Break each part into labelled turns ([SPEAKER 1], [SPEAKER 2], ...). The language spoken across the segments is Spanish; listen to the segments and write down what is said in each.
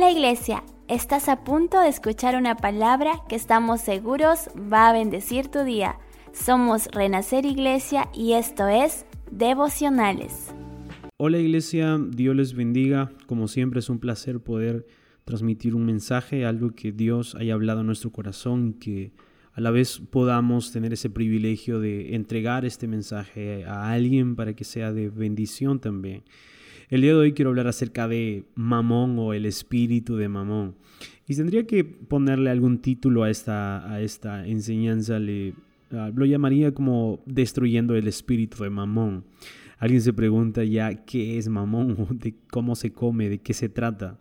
[SPEAKER 1] Hola iglesia, estás a punto de escuchar una palabra que estamos seguros va a bendecir tu día. Somos Renacer Iglesia y esto es Devocionales.
[SPEAKER 2] Hola iglesia, Dios les bendiga. Como siempre es un placer poder transmitir un mensaje, algo que Dios haya hablado en nuestro corazón, que a la vez podamos tener ese privilegio de entregar este mensaje a alguien para que sea de bendición también. El día de hoy quiero hablar acerca de Mamón o el espíritu de Mamón. Y tendría que ponerle algún título a esta, a esta enseñanza. Le, ah, lo llamaría como destruyendo el espíritu de Mamón. Alguien se pregunta ya qué es Mamón, de cómo se come, de qué se trata.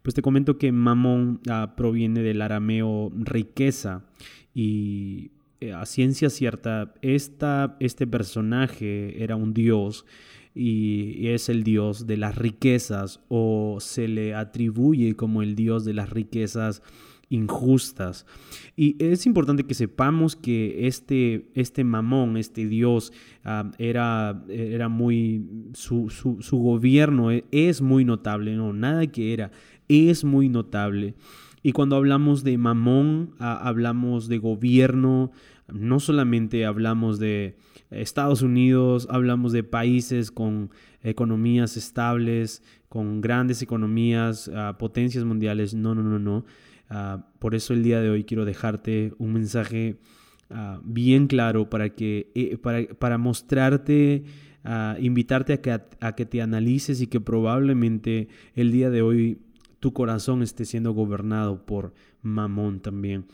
[SPEAKER 2] Pues te comento que Mamón ah, proviene del arameo riqueza y eh, a ciencia cierta, esta, este personaje era un dios y es el dios de las riquezas o se le atribuye como el dios de las riquezas injustas. Y es importante que sepamos que este, este mamón, este dios, ah, era, era muy, su, su, gobierno e, es muy notable, no, nada que era, es muy notable. Y cuando hablamos de mamón, ah, hablamos de gobierno, no solamente hablamos de Estados Unidos, hablamos de países con economías estables, con grandes economías, ah, potencias mundiales. No, no, no, no. Ah, por eso el día de hoy quiero dejarte un mensaje ah, bien claro para, que, eh, para, para mostrarte, invitarte a que, a que te analices y que probablemente el día de hoy tu corazón esté siendo gobernado por mamón también.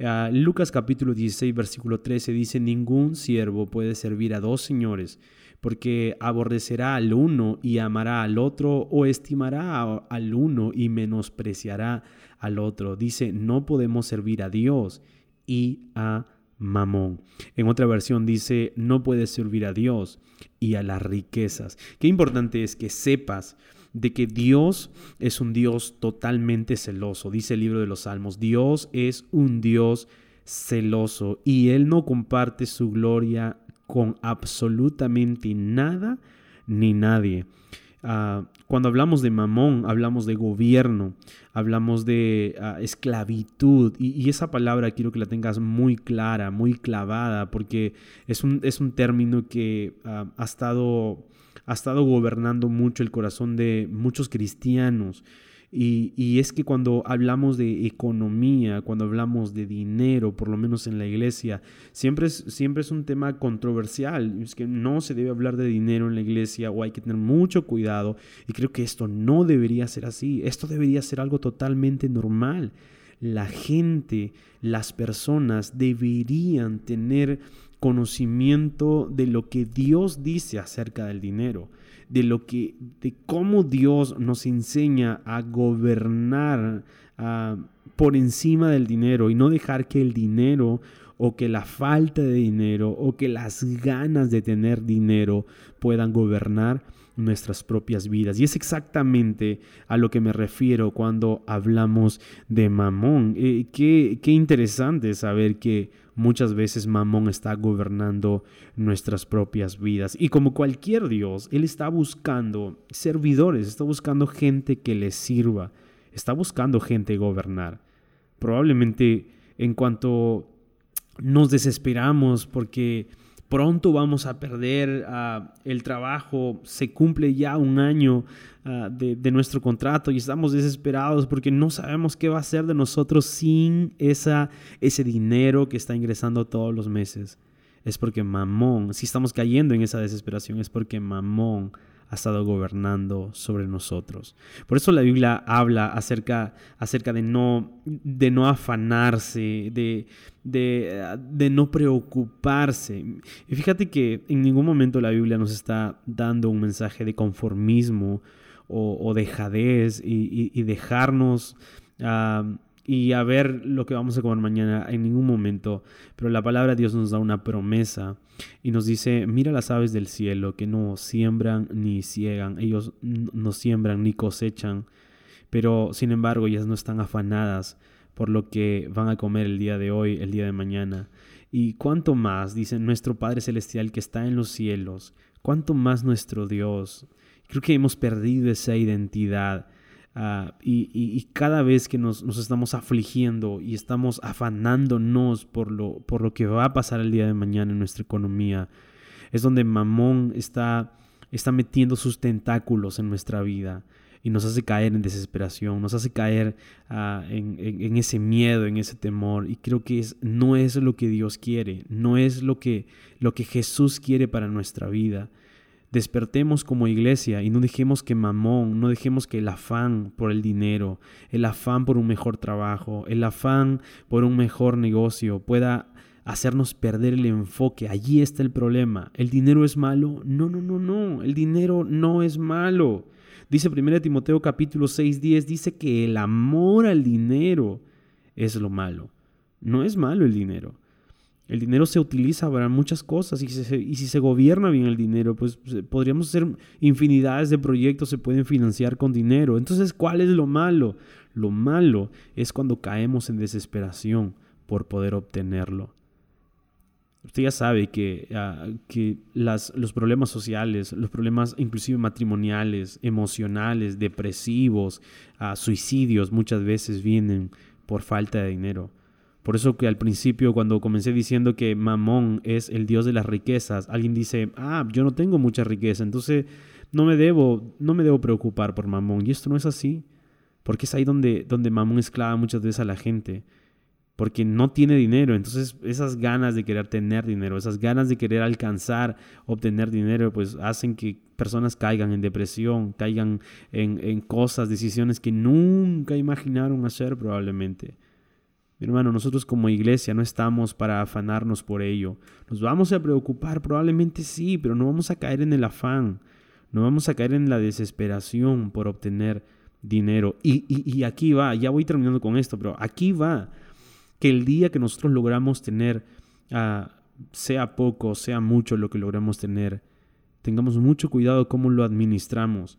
[SPEAKER 2] Ah, Lucas capítulo 16, versículo 13 dice, ningún siervo puede servir a dos señores, porque aborrecerá al uno y amará al otro, o estimará al uno y menospreciará al otro. Dice, no podemos servir a Dios y a mamón. En otra versión dice, no puedes servir a Dios y a las riquezas. Qué importante es que sepas de que Dios es un Dios totalmente celoso. Dice el libro de los Salmos, Dios es un Dios celoso y Él no comparte su gloria con absolutamente nada ni nadie. Ah, cuando hablamos de mamón, hablamos de gobierno, hablamos de ah, esclavitud, y, esa palabra quiero que la tengas muy clara, muy clavada, porque es un, es un término que ah, ha estado ha estado gobernando mucho el corazón de muchos cristianos. Y, es que cuando hablamos de economía, cuando hablamos de dinero, por lo menos en la iglesia, siempre es, siempre es un tema controversial. Es que no se debe hablar de dinero en la iglesia o hay que tener mucho cuidado. Y creo que esto no debería ser así. Esto debería ser algo totalmente normal. La gente, las personas deberían tener conocimiento de lo que Dios dice acerca del dinero, de lo que de cómo Dios nos enseña a gobernar por encima del dinero y no dejar que el dinero o que la falta de dinero o que las ganas de tener dinero puedan gobernar nuestras propias vidas. Y es exactamente a lo que me refiero cuando hablamos de mamón. Eh, qué, qué interesante saber que muchas veces Mamón está gobernando nuestras propias vidas. Y como cualquier Dios, Él está buscando servidores, está buscando gente que le sirva, está buscando gente gobernar. Probablemente en cuanto nos desesperamos porque pronto vamos a perder ah, el trabajo, se cumple ya un año ah, de, nuestro contrato y estamos desesperados porque no sabemos qué va a ser de nosotros sin esa, ese dinero que está ingresando todos los meses. Es porque mamón, si estamos cayendo en esa desesperación, es porque mamón ha estado gobernando sobre nosotros. Por eso la Biblia habla acerca, acerca de, no, de no afanarse, de, de, no preocuparse. Y fíjate que en ningún momento la Biblia nos está dando un mensaje de conformismo o, dejadez y, dejarnos... Ah, y a ver lo que vamos a comer mañana en ningún momento. Pero la palabra de Dios nos da una promesa y nos dice, mira las aves del cielo que no siembran ni ciegan, ellos no siembran ni cosechan, pero sin embargo ellas no están afanadas por lo que van a comer el día de hoy, el día de mañana. Y cuánto más, dice nuestro Padre Celestial que está en los cielos, cuánto más nuestro Dios. Creo que hemos perdido esa identidad Ah, y, cada vez que nos, estamos afligiendo y estamos afanándonos por lo, por lo que va a pasar el día de mañana en nuestra economía, es donde Mamón está, está metiendo sus tentáculos en nuestra vida y nos hace caer en desesperación, nos hace caer ah, en, ese miedo, en ese temor. Y creo que no es lo que Dios quiere, no es lo que, lo que Jesús quiere para nuestra vida. Despertemos como iglesia y no dejemos que mamón, no dejemos que el afán por el dinero, el afán por un mejor trabajo, el afán por un mejor negocio pueda hacernos perder el enfoque. Allí está el problema. ¿El dinero es malo? No, no, no, no. El dinero no es malo. Dice 1 Timoteo capítulo 6, 10, dice que el amor al dinero es lo malo. No es malo el dinero. El dinero se utiliza para muchas cosas y, si se gobierna bien el dinero, pues podríamos hacer infinidades de proyectos, se pueden financiar con dinero. Entonces, ¿cuál es lo malo? Lo malo es cuando caemos en desesperación por poder obtenerlo. Usted ya sabe que, ah, los problemas sociales, los problemas inclusive matrimoniales, emocionales, depresivos, uh, suicidios, muchas veces vienen por falta de dinero. Por eso que al principio cuando comencé diciendo que Mamón es el dios de las riquezas, alguien dice, ah, yo no tengo mucha riqueza, entonces no me debo, no me debo preocupar por Mamón. Y esto no es así, porque es ahí donde, donde Mamón esclava muchas veces a la gente, porque no tiene dinero. Entonces esas ganas de querer tener dinero, esas ganas de querer alcanzar, obtener dinero, pues hacen que personas caigan en depresión, caigan en, en cosas, decisiones que nunca imaginaron hacer probablemente hermano, nosotros como iglesia no estamos para afanarnos por ello. Nos vamos a preocupar, probablemente sí, pero no vamos a caer en el afán. No vamos a caer en la desesperación por obtener dinero. Y, aquí va, ya voy terminando con esto, pero aquí va que el día que nosotros logramos tener, ah, sea poco, sea mucho lo que logramos tener, tengamos mucho cuidado cómo lo administramos.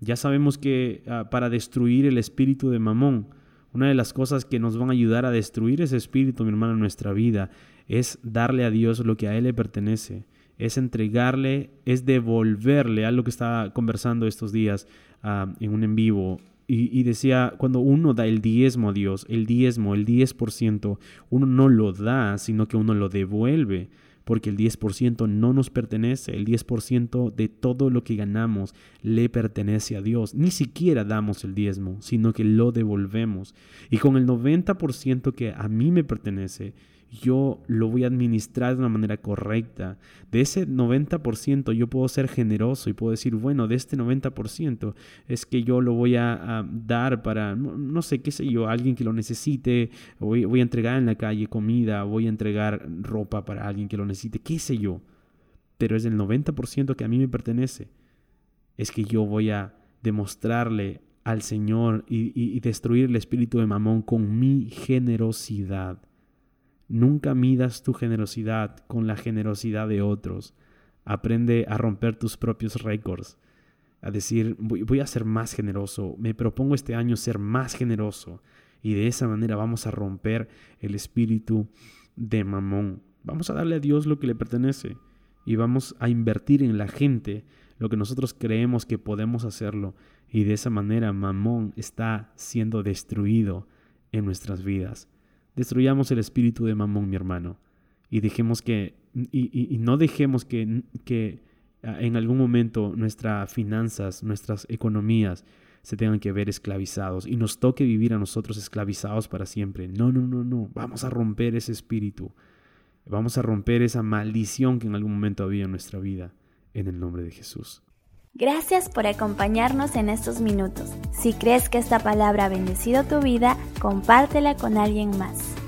[SPEAKER 2] Ya sabemos que ah, para destruir el espíritu de Mamón, una de las cosas que nos van a ayudar a destruir ese espíritu, mi hermano, en nuestra vida, es darle a Dios lo que a Él le pertenece, es entregarle, es devolverle, algo que estaba conversando estos días ah, en un en vivo, y, decía, cuando uno da el diezmo a Dios, el diezmo, el 10%, uno no lo da, sino que uno lo devuelve porque el 10% no nos pertenece, el 10% de todo lo que ganamos le pertenece a Dios. Ni siquiera damos el diezmo, sino que lo devolvemos. Y con el 90% que a mí me pertenece, yo lo voy a administrar de una manera correcta. De ese 90% yo puedo ser generoso y puedo decir, bueno, de este 90% es que yo lo voy a, dar para, no, sé, qué sé yo, alguien que lo necesite, voy, voy a entregar en la calle comida, voy a entregar ropa para alguien que lo necesite, qué sé yo. Pero es el 90% que a mí me pertenece. Es que yo voy a demostrarle al Señor y destruir el espíritu de Mamón con mi generosidad. Nunca midas tu generosidad con la generosidad de otros. Aprende a romper tus propios récords. A decir, voy, a ser más generoso. Me propongo este año ser más generoso. Y de esa manera vamos a romper el espíritu de mamón. Vamos a darle a Dios lo que le pertenece. Y vamos a invertir en la gente lo que nosotros creemos que podemos hacerlo. Y de esa manera mamón está siendo destruido en nuestras vidas. Destruyamos el espíritu de Mamón, mi hermano, y dejemos que, y, no dejemos que, que ah, en algún momento nuestras finanzas, nuestras economías se tengan que ver esclavizados y nos toque vivir a nosotros esclavizados para siempre. No, no, no, no. Vamos a romper ese espíritu. Vamos a romper esa maldición que en algún momento había en nuestra vida en el nombre de Jesús.
[SPEAKER 1] Gracias por acompañarnos en estos minutos. Si crees que esta palabra ha bendecido tu vida, compártela con alguien más.